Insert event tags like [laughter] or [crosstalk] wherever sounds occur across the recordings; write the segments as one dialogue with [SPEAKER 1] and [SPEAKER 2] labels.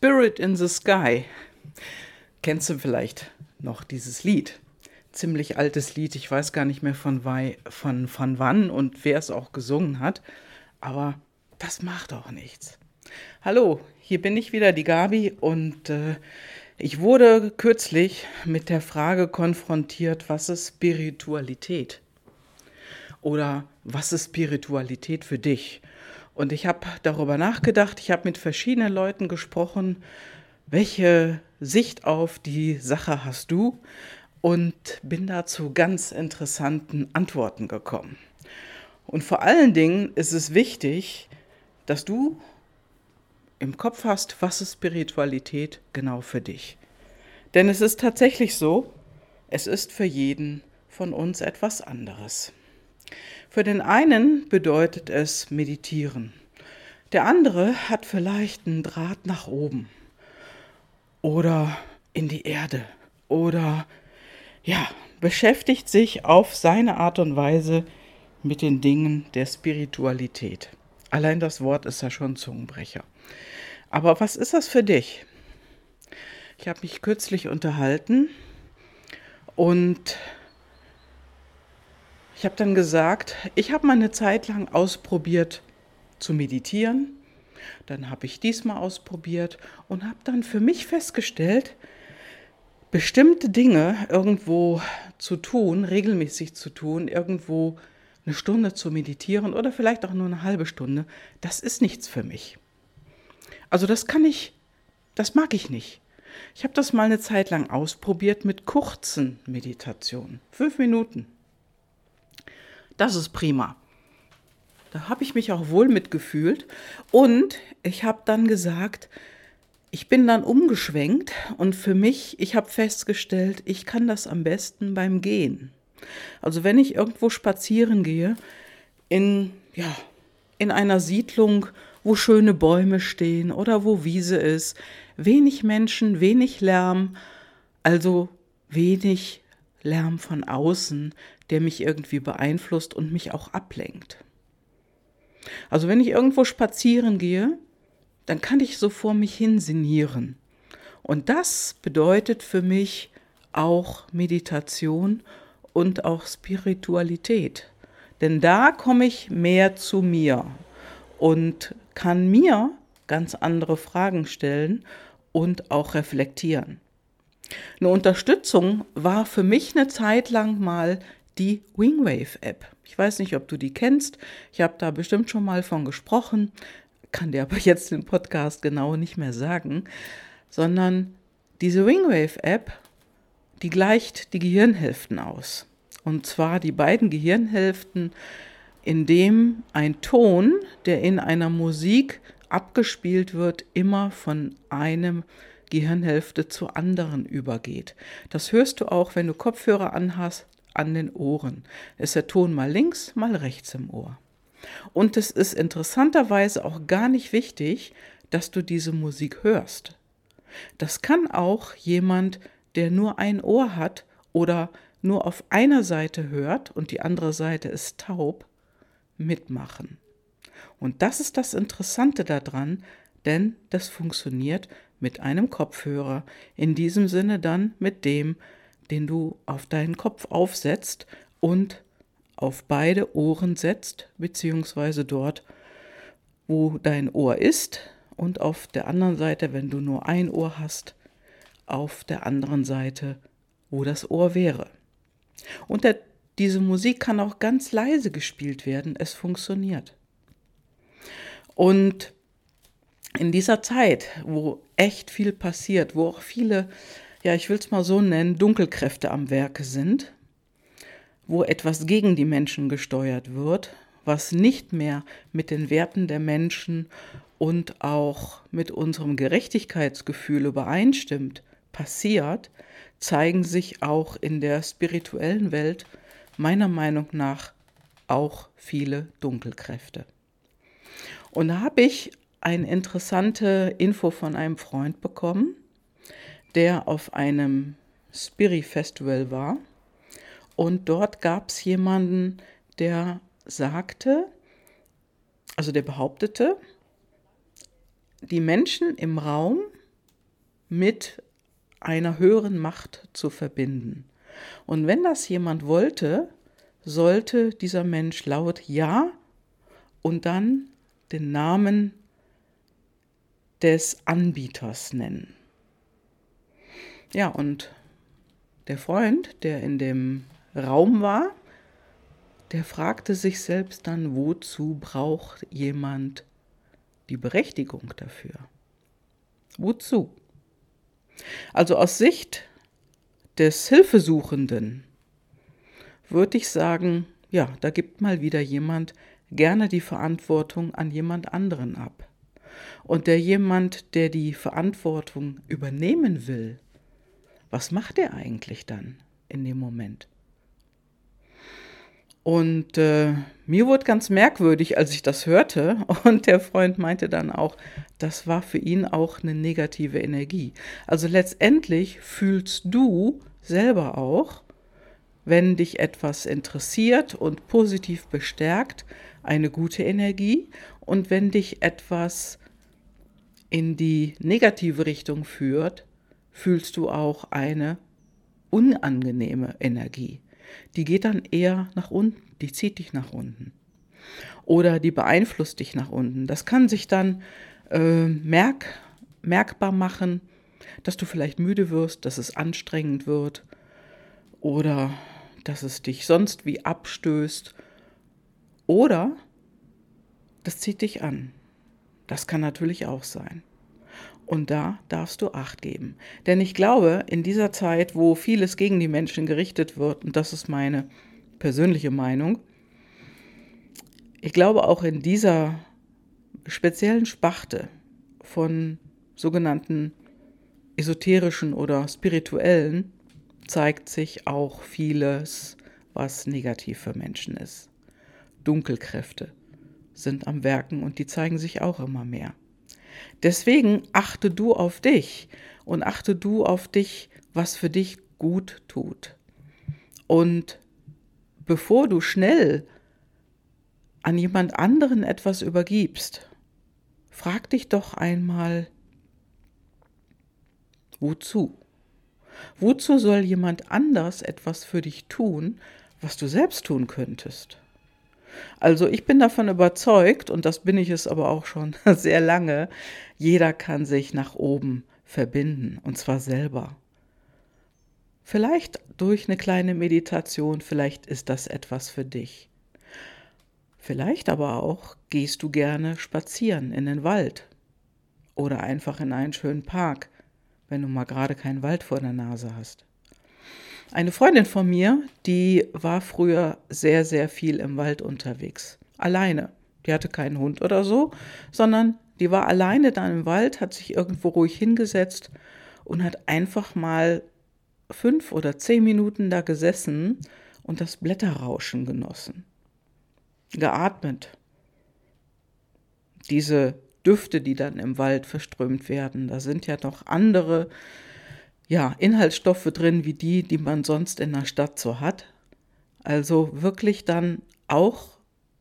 [SPEAKER 1] Spirit in the Sky. Kennst du vielleicht noch dieses Lied? Ziemlich altes Lied, ich weiß gar nicht mehr von, von, von wann und wer es auch gesungen hat, aber das macht auch nichts. Hallo, hier bin ich wieder, die Gabi, und äh, ich wurde kürzlich mit der Frage konfrontiert, was ist Spiritualität? Oder was ist Spiritualität für dich? Und ich habe darüber nachgedacht, ich habe mit verschiedenen Leuten gesprochen, welche Sicht auf die Sache hast du? Und bin da zu ganz interessanten Antworten gekommen. Und vor allen Dingen ist es wichtig, dass du im Kopf hast, was ist Spiritualität genau für dich. Denn es ist tatsächlich so, es ist für jeden von uns etwas anderes. Für den einen bedeutet es meditieren. Der andere hat vielleicht einen Draht nach oben oder in die Erde oder ja, beschäftigt sich auf seine Art und Weise mit den Dingen der Spiritualität. Allein das Wort ist ja schon Zungenbrecher. Aber was ist das für dich? Ich habe mich kürzlich unterhalten und ich habe dann gesagt, ich habe mal eine Zeit lang ausprobiert zu meditieren. Dann habe ich diesmal ausprobiert und habe dann für mich festgestellt, bestimmte Dinge irgendwo zu tun, regelmäßig zu tun, irgendwo eine Stunde zu meditieren oder vielleicht auch nur eine halbe Stunde, das ist nichts für mich. Also das kann ich, das mag ich nicht. Ich habe das mal eine Zeit lang ausprobiert mit kurzen Meditationen. Fünf Minuten. Das ist prima. Da habe ich mich auch wohl mitgefühlt. Und ich habe dann gesagt, ich bin dann umgeschwenkt und für mich, ich habe festgestellt, ich kann das am besten beim Gehen. Also wenn ich irgendwo spazieren gehe, in, ja, in einer Siedlung, wo schöne Bäume stehen oder wo Wiese ist, wenig Menschen, wenig Lärm, also wenig Lärm von außen, der mich irgendwie beeinflusst und mich auch ablenkt. Also wenn ich irgendwo spazieren gehe, dann kann ich so vor mich hin sinnieren. Und das bedeutet für mich auch Meditation und auch Spiritualität. Denn da komme ich mehr zu mir und kann mir ganz andere Fragen stellen und auch reflektieren. Eine Unterstützung war für mich eine Zeit lang mal die Wingwave App. Ich weiß nicht, ob du die kennst. Ich habe da bestimmt schon mal von gesprochen, kann dir aber [laughs] jetzt den Podcast genau nicht mehr sagen, sondern diese Wingwave App, die gleicht die Gehirnhälften aus. Und zwar die beiden Gehirnhälften, in dem ein Ton, der in einer Musik abgespielt wird, immer von einem Gehirnhälfte zur anderen übergeht. Das hörst du auch, wenn du Kopfhörer anhast, an den Ohren. Ist der Ton mal links, mal rechts im Ohr. Und es ist interessanterweise auch gar nicht wichtig, dass du diese Musik hörst. Das kann auch jemand, der nur ein Ohr hat oder nur auf einer Seite hört und die andere Seite ist taub, mitmachen. Und das ist das Interessante daran, denn das funktioniert mit einem Kopfhörer, in diesem Sinne dann mit dem, den du auf deinen Kopf aufsetzt und auf beide Ohren setzt, beziehungsweise dort, wo dein Ohr ist und auf der anderen Seite, wenn du nur ein Ohr hast, auf der anderen Seite, wo das Ohr wäre. Und der, diese Musik kann auch ganz leise gespielt werden, es funktioniert. Und in dieser Zeit, wo echt viel passiert, wo auch viele, ja, ich will es mal so nennen, Dunkelkräfte am Werke sind, wo etwas gegen die Menschen gesteuert wird, was nicht mehr mit den Werten der Menschen und auch mit unserem Gerechtigkeitsgefühl übereinstimmt, passiert, zeigen sich auch in der spirituellen Welt meiner Meinung nach auch viele Dunkelkräfte. Und da habe ich eine interessante Info von einem Freund bekommen, der auf einem Spirit Festival war. Und dort gab es jemanden, der sagte, also der behauptete, die Menschen im Raum mit einer höheren Macht zu verbinden. Und wenn das jemand wollte, sollte dieser Mensch laut Ja und dann den Namen des Anbieters nennen. Ja, und der Freund, der in dem Raum war, der fragte sich selbst dann, wozu braucht jemand die Berechtigung dafür? Wozu? Also aus Sicht des Hilfesuchenden würde ich sagen, ja, da gibt mal wieder jemand gerne die Verantwortung an jemand anderen ab. Und der jemand, der die Verantwortung übernehmen will, was macht er eigentlich dann in dem Moment? Und äh, mir wurde ganz merkwürdig, als ich das hörte. [laughs] Und der Freund meinte dann auch, das war für ihn auch eine negative Energie. Also letztendlich fühlst du selber auch, wenn dich etwas interessiert und positiv bestärkt, eine gute Energie. Und wenn dich etwas in die negative Richtung führt, fühlst du auch eine unangenehme Energie die geht dann eher nach unten, die zieht dich nach unten. Oder die beeinflusst dich nach unten. Das kann sich dann äh, merk, merkbar machen, dass du vielleicht müde wirst, dass es anstrengend wird oder dass es dich sonst wie abstößt oder das zieht dich an. Das kann natürlich auch sein. Und da darfst du Acht geben. Denn ich glaube, in dieser Zeit, wo vieles gegen die Menschen gerichtet wird, und das ist meine persönliche Meinung, ich glaube auch in dieser speziellen Spachte von sogenannten esoterischen oder spirituellen zeigt sich auch vieles, was negativ für Menschen ist. Dunkelkräfte sind am Werken und die zeigen sich auch immer mehr. Deswegen achte du auf dich und achte du auf dich, was für dich gut tut. Und bevor du schnell an jemand anderen etwas übergibst, frag dich doch einmal, wozu? Wozu soll jemand anders etwas für dich tun, was du selbst tun könntest? Also ich bin davon überzeugt, und das bin ich es aber auch schon [laughs] sehr lange, jeder kann sich nach oben verbinden, und zwar selber. Vielleicht durch eine kleine Meditation, vielleicht ist das etwas für dich. Vielleicht aber auch gehst du gerne spazieren in den Wald oder einfach in einen schönen Park, wenn du mal gerade keinen Wald vor der Nase hast. Eine Freundin von mir, die war früher sehr, sehr viel im Wald unterwegs. Alleine. Die hatte keinen Hund oder so, sondern die war alleine da im Wald, hat sich irgendwo ruhig hingesetzt und hat einfach mal fünf oder zehn Minuten da gesessen und das Blätterrauschen genossen. Geatmet. Diese Düfte, die dann im Wald verströmt werden, da sind ja noch andere ja, Inhaltsstoffe drin, wie die, die man sonst in der Stadt so hat. Also wirklich dann auch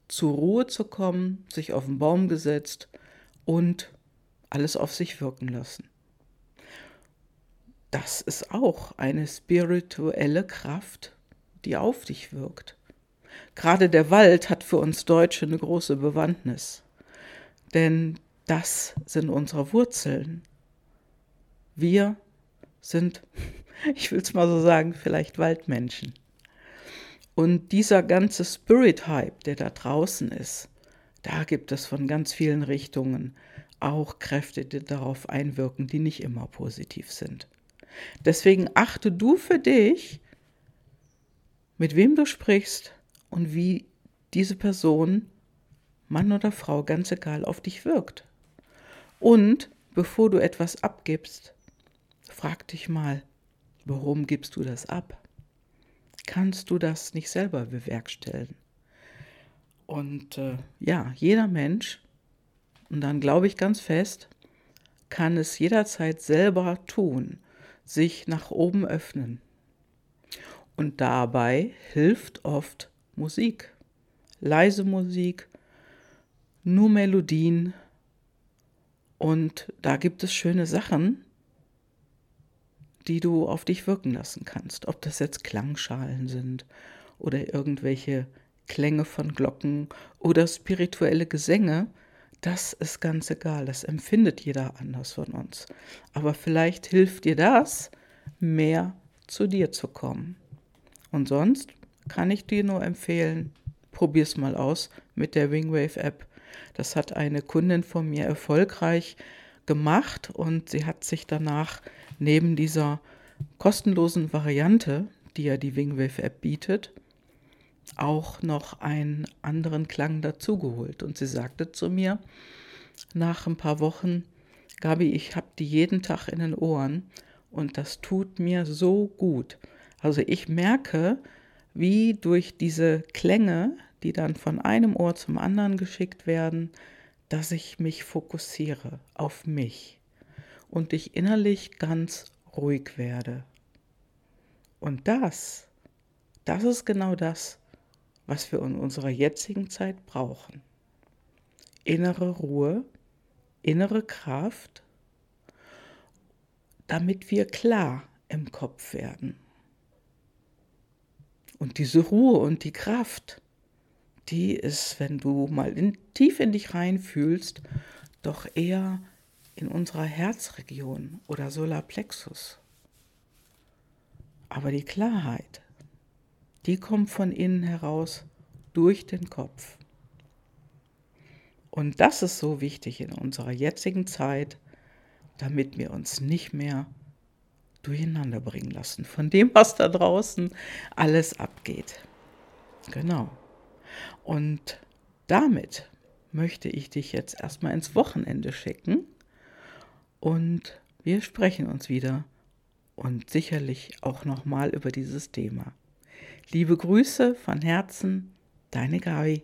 [SPEAKER 1] zur Ruhe zu kommen, sich auf den Baum gesetzt und alles auf sich wirken lassen. Das ist auch eine spirituelle Kraft, die auf dich wirkt. Gerade der Wald hat für uns Deutsche eine große Bewandtnis, denn das sind unsere Wurzeln. Wir sind, [laughs] ich will es mal so sagen, vielleicht Waldmenschen. Und dieser ganze Spirit-Hype, der da draußen ist, da gibt es von ganz vielen Richtungen auch Kräfte, die darauf einwirken, die nicht immer positiv sind. Deswegen achte du für dich, mit wem du sprichst und wie diese Person, Mann oder Frau, ganz egal, auf dich wirkt. Und bevor du etwas abgibst, Frag dich mal, warum gibst du das ab? Kannst du das nicht selber bewerkstelligen? Und äh, ja, jeder Mensch, und dann glaube ich ganz fest, kann es jederzeit selber tun, sich nach oben öffnen. Und dabei hilft oft Musik, leise Musik, nur Melodien. Und da gibt es schöne Sachen, die du auf dich wirken lassen kannst. Ob das jetzt Klangschalen sind oder irgendwelche Klänge von Glocken oder spirituelle Gesänge, das ist ganz egal. Das empfindet jeder anders von uns. Aber vielleicht hilft dir das, mehr zu dir zu kommen. Und sonst kann ich dir nur empfehlen, probier's mal aus mit der Wingwave App. Das hat eine Kundin von mir erfolgreich gemacht und sie hat sich danach neben dieser kostenlosen Variante, die ja die Wingwave App bietet, auch noch einen anderen Klang dazugeholt. Und sie sagte zu mir nach ein paar Wochen, Gabi, ich habe die jeden Tag in den Ohren und das tut mir so gut. Also ich merke, wie durch diese Klänge, die dann von einem Ohr zum anderen geschickt werden, dass ich mich fokussiere auf mich und ich innerlich ganz ruhig werde. Und das, das ist genau das, was wir in unserer jetzigen Zeit brauchen. Innere Ruhe, innere Kraft, damit wir klar im Kopf werden. Und diese Ruhe und die Kraft, die ist, wenn du mal in, tief in dich reinfühlst, doch eher in unserer Herzregion oder Solarplexus. Aber die Klarheit, die kommt von innen heraus durch den Kopf. Und das ist so wichtig in unserer jetzigen Zeit, damit wir uns nicht mehr durcheinander bringen lassen von dem, was da draußen alles abgeht. Genau. Und damit möchte ich dich jetzt erstmal ins Wochenende schicken und wir sprechen uns wieder und sicherlich auch nochmal über dieses Thema. Liebe Grüße von Herzen, deine Gabi.